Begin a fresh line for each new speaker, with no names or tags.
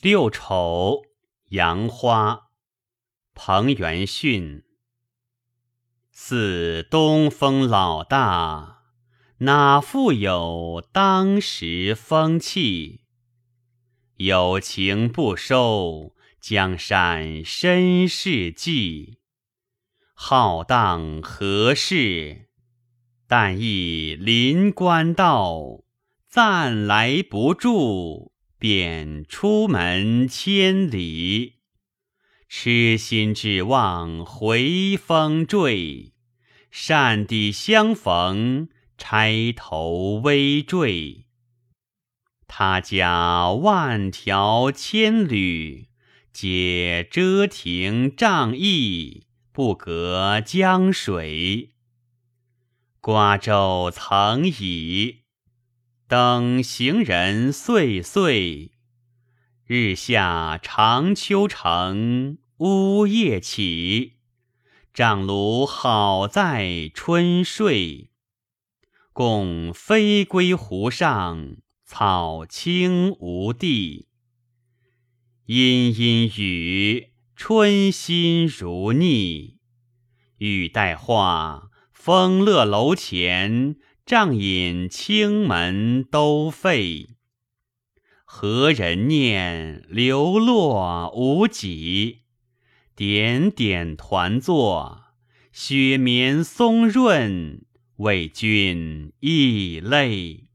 六丑，杨花。彭元逊。似东风老大，哪复有当时风气？有情不收，江山身世计。浩荡何事？但忆临官道，暂来不住。便出门千里，痴心指望回风坠。善地相逢，钗头微坠。他家万条千缕，皆遮亭障翼，不隔江水。瓜洲曾矣。等行人岁岁，日下长秋城，呜夜起。帐炉好在春睡，共飞归湖上，草青无地。阴阴雨，春心如逆。欲待画，风乐楼前。帐饮青门都废，何人念流落无几？点点团坐，雪绵松润，为君一泪。